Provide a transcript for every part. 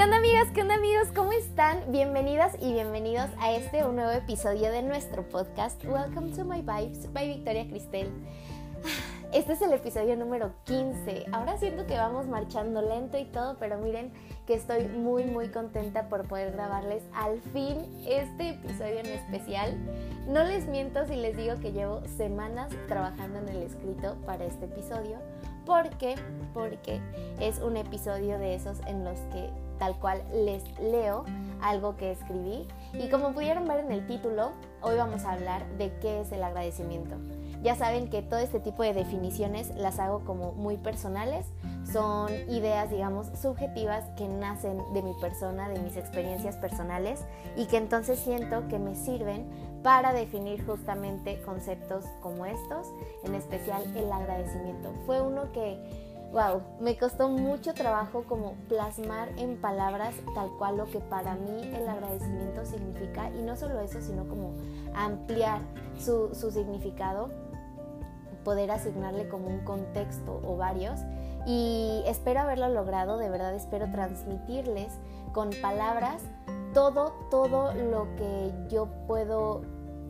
¿Qué onda amigas? ¿Qué onda amigos? ¿Cómo están? Bienvenidas y bienvenidos a este nuevo episodio de nuestro podcast Welcome to My Vibes by Victoria Cristel. Este es el episodio número 15. Ahora siento que vamos marchando lento y todo, pero miren que estoy muy muy contenta por poder grabarles al fin este episodio en especial. No les miento si les digo que llevo semanas trabajando en el escrito para este episodio. ¿Por qué? Porque es un episodio de esos en los que tal cual les leo algo que escribí. Y como pudieron ver en el título, hoy vamos a hablar de qué es el agradecimiento. Ya saben que todo este tipo de definiciones las hago como muy personales, son ideas, digamos, subjetivas que nacen de mi persona, de mis experiencias personales y que entonces siento que me sirven para definir justamente conceptos como estos, en especial el agradecimiento. Fue uno que wow, me costó mucho trabajo como plasmar en palabras tal cual lo que para mí el agradecimiento significa. Y no solo eso, sino como ampliar su, su significado poder asignarle como un contexto o varios. Y espero haberlo logrado, de verdad espero transmitirles con palabras todo, todo lo que yo puedo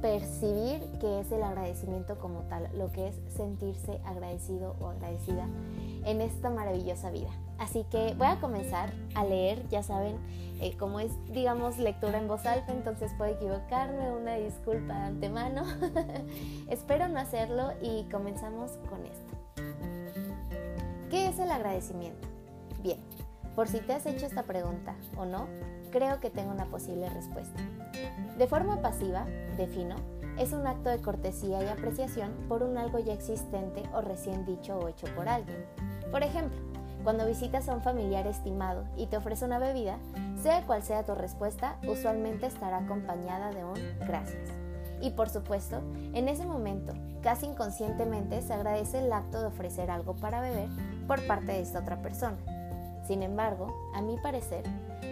percibir que es el agradecimiento como tal, lo que es sentirse agradecido o agradecida en esta maravillosa vida. Así que voy a comenzar a leer, ya saben, eh, como es, digamos, lectura en voz alta, entonces puedo equivocarme, una disculpa de antemano. Espero no hacerlo y comenzamos con esto. ¿Qué es el agradecimiento? Bien, por si te has hecho esta pregunta o no, creo que tengo una posible respuesta. De forma pasiva, defino, es un acto de cortesía y apreciación por un algo ya existente o recién dicho o hecho por alguien. Por ejemplo, cuando visitas a un familiar estimado y te ofrece una bebida, sea cual sea tu respuesta, usualmente estará acompañada de un gracias. Y por supuesto, en ese momento, casi inconscientemente, se agradece el acto de ofrecer algo para beber por parte de esta otra persona. Sin embargo, a mi parecer,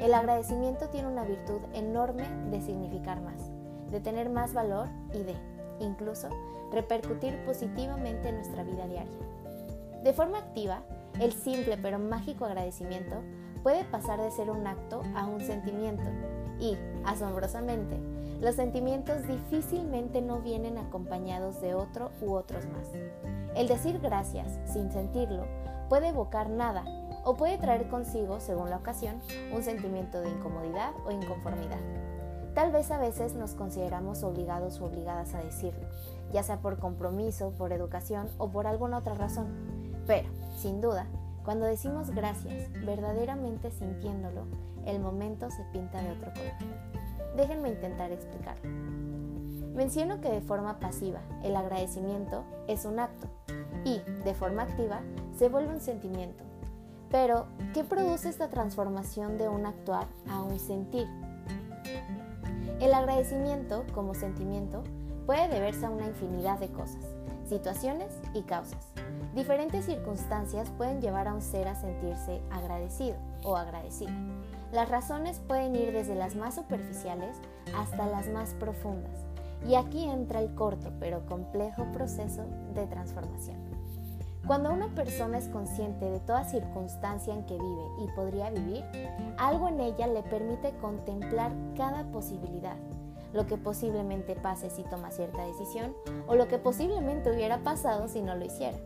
el agradecimiento tiene una virtud enorme de significar más, de tener más valor y de, incluso, repercutir positivamente en nuestra vida diaria. De forma activa, el simple pero mágico agradecimiento puede pasar de ser un acto a un sentimiento y, asombrosamente, los sentimientos difícilmente no vienen acompañados de otro u otros más. El decir gracias sin sentirlo puede evocar nada o puede traer consigo, según la ocasión, un sentimiento de incomodidad o inconformidad. Tal vez a veces nos consideramos obligados o obligadas a decirlo, ya sea por compromiso, por educación o por alguna otra razón. Pero, sin duda, cuando decimos gracias, verdaderamente sintiéndolo, el momento se pinta de otro color. Déjenme intentar explicarlo. Menciono que de forma pasiva el agradecimiento es un acto y de forma activa se vuelve un sentimiento. Pero, ¿qué produce esta transformación de un actuar a un sentir? El agradecimiento como sentimiento puede deberse a una infinidad de cosas, situaciones y causas. Diferentes circunstancias pueden llevar a un ser a sentirse agradecido o agradecida. Las razones pueden ir desde las más superficiales hasta las más profundas. Y aquí entra el corto pero complejo proceso de transformación. Cuando una persona es consciente de toda circunstancia en que vive y podría vivir, algo en ella le permite contemplar cada posibilidad, lo que posiblemente pase si toma cierta decisión o lo que posiblemente hubiera pasado si no lo hiciera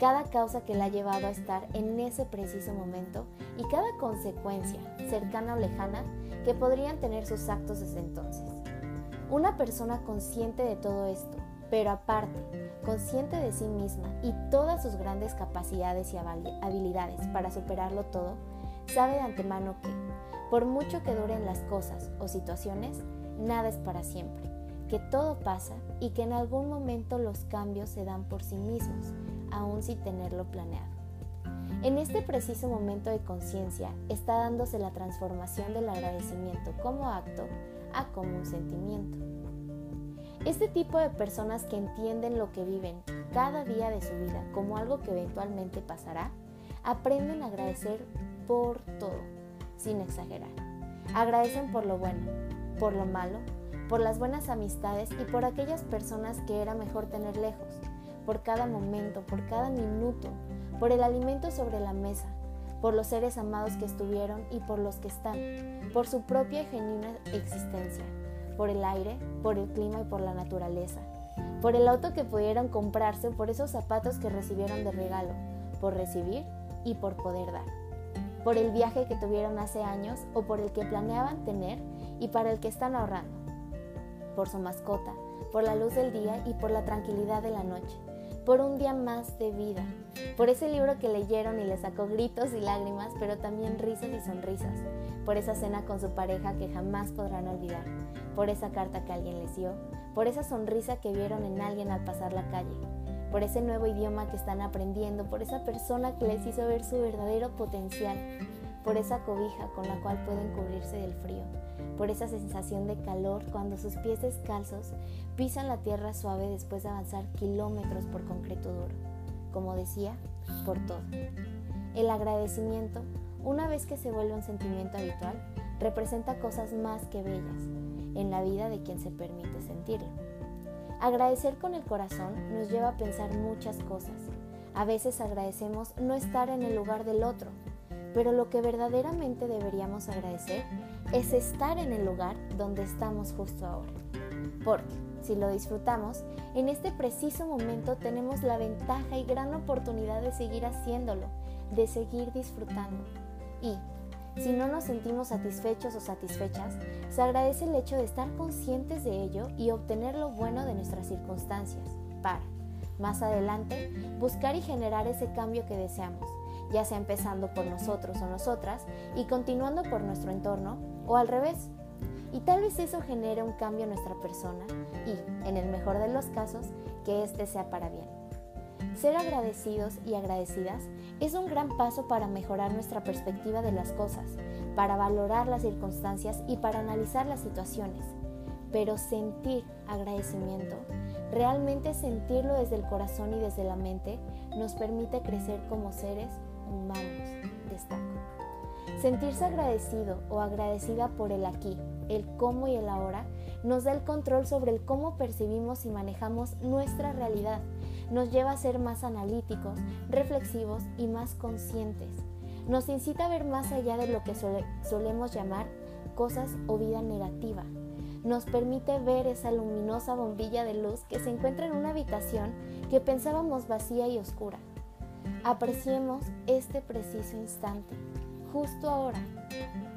cada causa que la ha llevado a estar en ese preciso momento y cada consecuencia, cercana o lejana, que podrían tener sus actos desde entonces. Una persona consciente de todo esto, pero aparte, consciente de sí misma y todas sus grandes capacidades y habilidades para superarlo todo, sabe de antemano que, por mucho que duren las cosas o situaciones, nada es para siempre, que todo pasa y que en algún momento los cambios se dan por sí mismos aún sin tenerlo planeado. En este preciso momento de conciencia está dándose la transformación del agradecimiento como acto a como un sentimiento. Este tipo de personas que entienden lo que viven cada día de su vida como algo que eventualmente pasará, aprenden a agradecer por todo, sin exagerar. Agradecen por lo bueno, por lo malo, por las buenas amistades y por aquellas personas que era mejor tener lejos, por cada momento, por cada minuto, por el alimento sobre la mesa, por los seres amados que estuvieron y por los que están, por su propia genuina existencia, por el aire, por el clima y por la naturaleza, por el auto que pudieron comprarse, por esos zapatos que recibieron de regalo, por recibir y por poder dar, por el viaje que tuvieron hace años o por el que planeaban tener y para el que están ahorrando, por su mascota, por la luz del día y por la tranquilidad de la noche, por un día más de vida, por ese libro que leyeron y les sacó gritos y lágrimas, pero también risas y sonrisas, por esa cena con su pareja que jamás podrán olvidar, por esa carta que alguien les dio, por esa sonrisa que vieron en alguien al pasar la calle, por ese nuevo idioma que están aprendiendo, por esa persona que les hizo ver su verdadero potencial, por esa cobija con la cual pueden cubrirse del frío, por esa sensación de calor cuando sus pies descalzos pisan la tierra suave después de avanzar kilómetros por concreto duro. Como decía, por todo. El agradecimiento, una vez que se vuelve un sentimiento habitual, representa cosas más que bellas en la vida de quien se permite sentirlo. Agradecer con el corazón nos lleva a pensar muchas cosas. A veces agradecemos no estar en el lugar del otro, pero lo que verdaderamente deberíamos agradecer es estar en el lugar donde estamos justo ahora. Porque, si lo disfrutamos, en este preciso momento tenemos la ventaja y gran oportunidad de seguir haciéndolo, de seguir disfrutando. Y, si no nos sentimos satisfechos o satisfechas, se agradece el hecho de estar conscientes de ello y obtener lo bueno de nuestras circunstancias para, más adelante, buscar y generar ese cambio que deseamos ya sea empezando por nosotros o nosotras y continuando por nuestro entorno, o al revés. Y tal vez eso genere un cambio en nuestra persona y, en el mejor de los casos, que éste sea para bien. Ser agradecidos y agradecidas es un gran paso para mejorar nuestra perspectiva de las cosas, para valorar las circunstancias y para analizar las situaciones. Pero sentir agradecimiento, realmente sentirlo desde el corazón y desde la mente, nos permite crecer como seres humanos, destaco. Sentirse agradecido o agradecida por el aquí, el cómo y el ahora nos da el control sobre el cómo percibimos y manejamos nuestra realidad. Nos lleva a ser más analíticos, reflexivos y más conscientes. Nos incita a ver más allá de lo que solemos llamar cosas o vida negativa. Nos permite ver esa luminosa bombilla de luz que se encuentra en una habitación que pensábamos vacía y oscura. Apreciemos este preciso instante, justo ahora.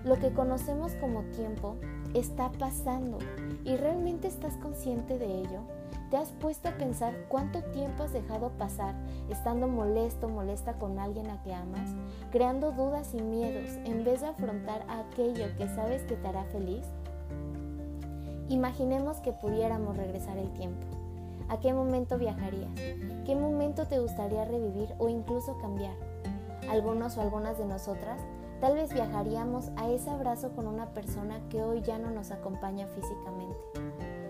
Lo que conocemos como tiempo está pasando y realmente estás consciente de ello. ¿Te has puesto a pensar cuánto tiempo has dejado pasar estando molesto, molesta con alguien a que amas, creando dudas y miedos en vez de afrontar aquello que sabes que te hará feliz? Imaginemos que pudiéramos regresar el tiempo. ¿A qué momento viajarías? ¿Qué momento te gustaría revivir o incluso cambiar? Algunos o algunas de nosotras tal vez viajaríamos a ese abrazo con una persona que hoy ya no nos acompaña físicamente.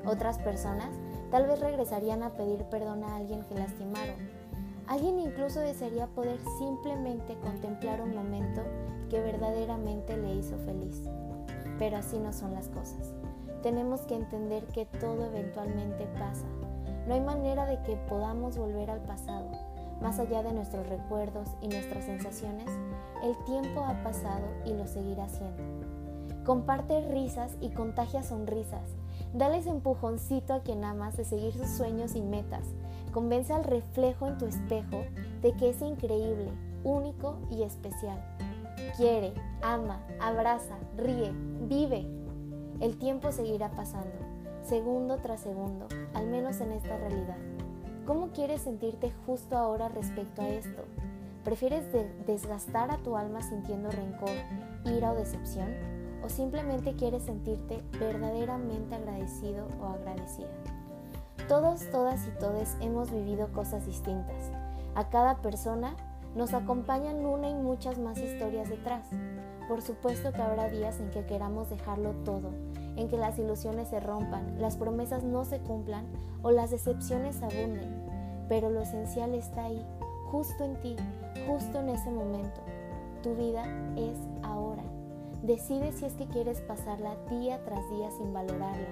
Otras personas tal vez regresarían a pedir perdón a alguien que lastimaron. Alguien incluso desearía poder simplemente contemplar un momento que verdaderamente le hizo feliz. Pero así no son las cosas. Tenemos que entender que todo eventualmente pasa no hay manera de que podamos volver al pasado. Más allá de nuestros recuerdos y nuestras sensaciones, el tiempo ha pasado y lo seguirá haciendo. Comparte risas y contagia sonrisas. Dale ese empujoncito a quien amas de seguir sus sueños y metas. Convence al reflejo en tu espejo de que es increíble, único y especial. Quiere, ama, abraza, ríe, vive. El tiempo seguirá pasando segundo tras segundo, al menos en esta realidad. ¿Cómo quieres sentirte justo ahora respecto a esto? ¿Prefieres desgastar a tu alma sintiendo rencor, ira o decepción? ¿O simplemente quieres sentirte verdaderamente agradecido o agradecida? Todos, todas y todes hemos vivido cosas distintas. A cada persona nos acompañan una y muchas más historias detrás. Por supuesto que habrá días en que queramos dejarlo todo en que las ilusiones se rompan, las promesas no se cumplan o las decepciones abunden, pero lo esencial está ahí, justo en ti, justo en ese momento. Tu vida es ahora. Decide si es que quieres pasarla día tras día sin valorarla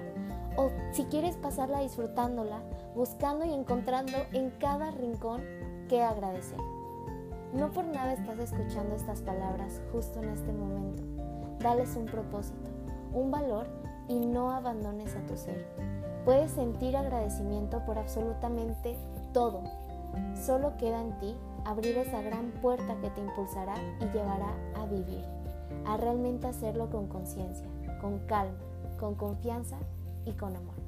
o si quieres pasarla disfrutándola, buscando y encontrando en cada rincón que agradecer. No por nada estás escuchando estas palabras justo en este momento. Dales un propósito, un valor y no abandones a tu ser. Puedes sentir agradecimiento por absolutamente todo. Solo queda en ti abrir esa gran puerta que te impulsará y llevará a vivir, a realmente hacerlo con conciencia, con calma, con confianza y con amor.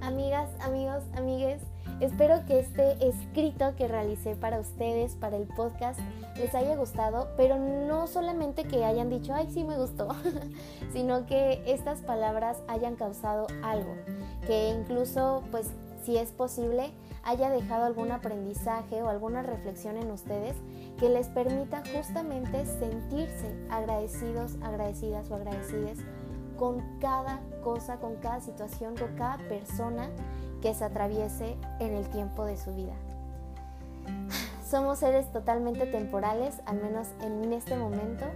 Amigas, amigos, amigues, espero que este escrito que realicé para ustedes, para el podcast, les haya gustado, pero no solamente que hayan dicho, ay, sí me gustó, sino que estas palabras hayan causado algo, que incluso, pues, si es posible, haya dejado algún aprendizaje o alguna reflexión en ustedes que les permita justamente sentirse agradecidos, agradecidas o agradecidas con cada cosa, con cada situación, con cada persona que se atraviese en el tiempo de su vida. Somos seres totalmente temporales, al menos en este momento,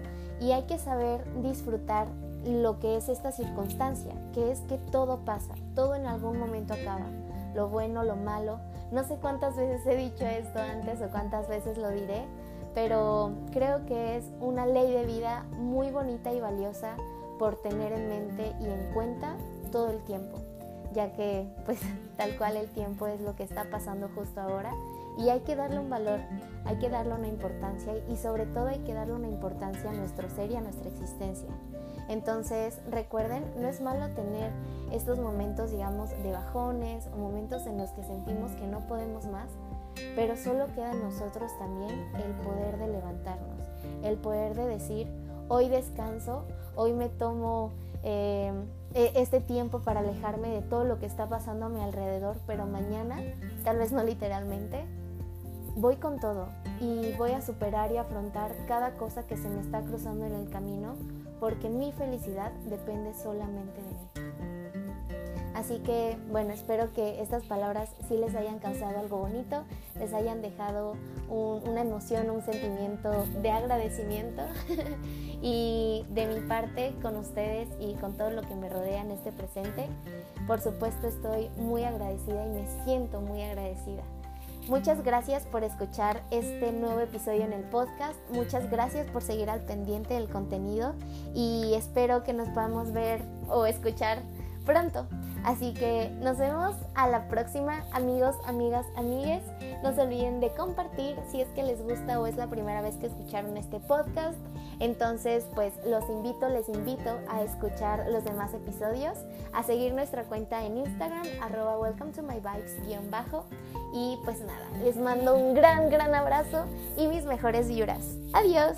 y hay que saber disfrutar lo que es esta circunstancia, que es que todo pasa, todo en algún momento acaba, lo bueno, lo malo. No sé cuántas veces he dicho esto antes o cuántas veces lo diré, pero creo que es una ley de vida muy bonita y valiosa por tener en mente y en cuenta todo el tiempo, ya que pues tal cual el tiempo es lo que está pasando justo ahora y hay que darle un valor, hay que darle una importancia y sobre todo hay que darle una importancia a nuestro ser y a nuestra existencia. Entonces, recuerden, no es malo tener estos momentos, digamos, de bajones o momentos en los que sentimos que no podemos más, pero solo queda en nosotros también el poder de levantarnos, el poder de decir, hoy descanso, hoy me tomo eh, e-, este tiempo para alejarme de todo lo que está pasando a mi alrededor, pero mañana, tal vez no literalmente, voy con todo y voy a superar y afrontar cada cosa que se me está cruzando en el camino, porque mi felicidad depende solamente de mí. Así que, bueno, espero que estas palabras sí les hayan causado algo bonito, les hayan dejado una emoción, un sentimiento de agradecimiento y de mi parte con ustedes y con todo lo que me rodea en este presente. Por supuesto estoy muy agradecida y me siento muy agradecida. Muchas gracias por escuchar este nuevo episodio en el podcast. Muchas gracias por seguir al pendiente del contenido y espero que nos podamos ver o escuchar pronto. Así que nos vemos a la próxima, amigos, amigas, amigues. No se olviden de compartir si es que les gusta o es la primera vez que escucharon este podcast. Entonces, pues los invito, les invito a escuchar los demás episodios, a seguir nuestra cuenta en Instagram, arroba welcome to my vibes-bajo. Y pues nada, les mando un gran, gran abrazo y mis mejores vibras. Adiós.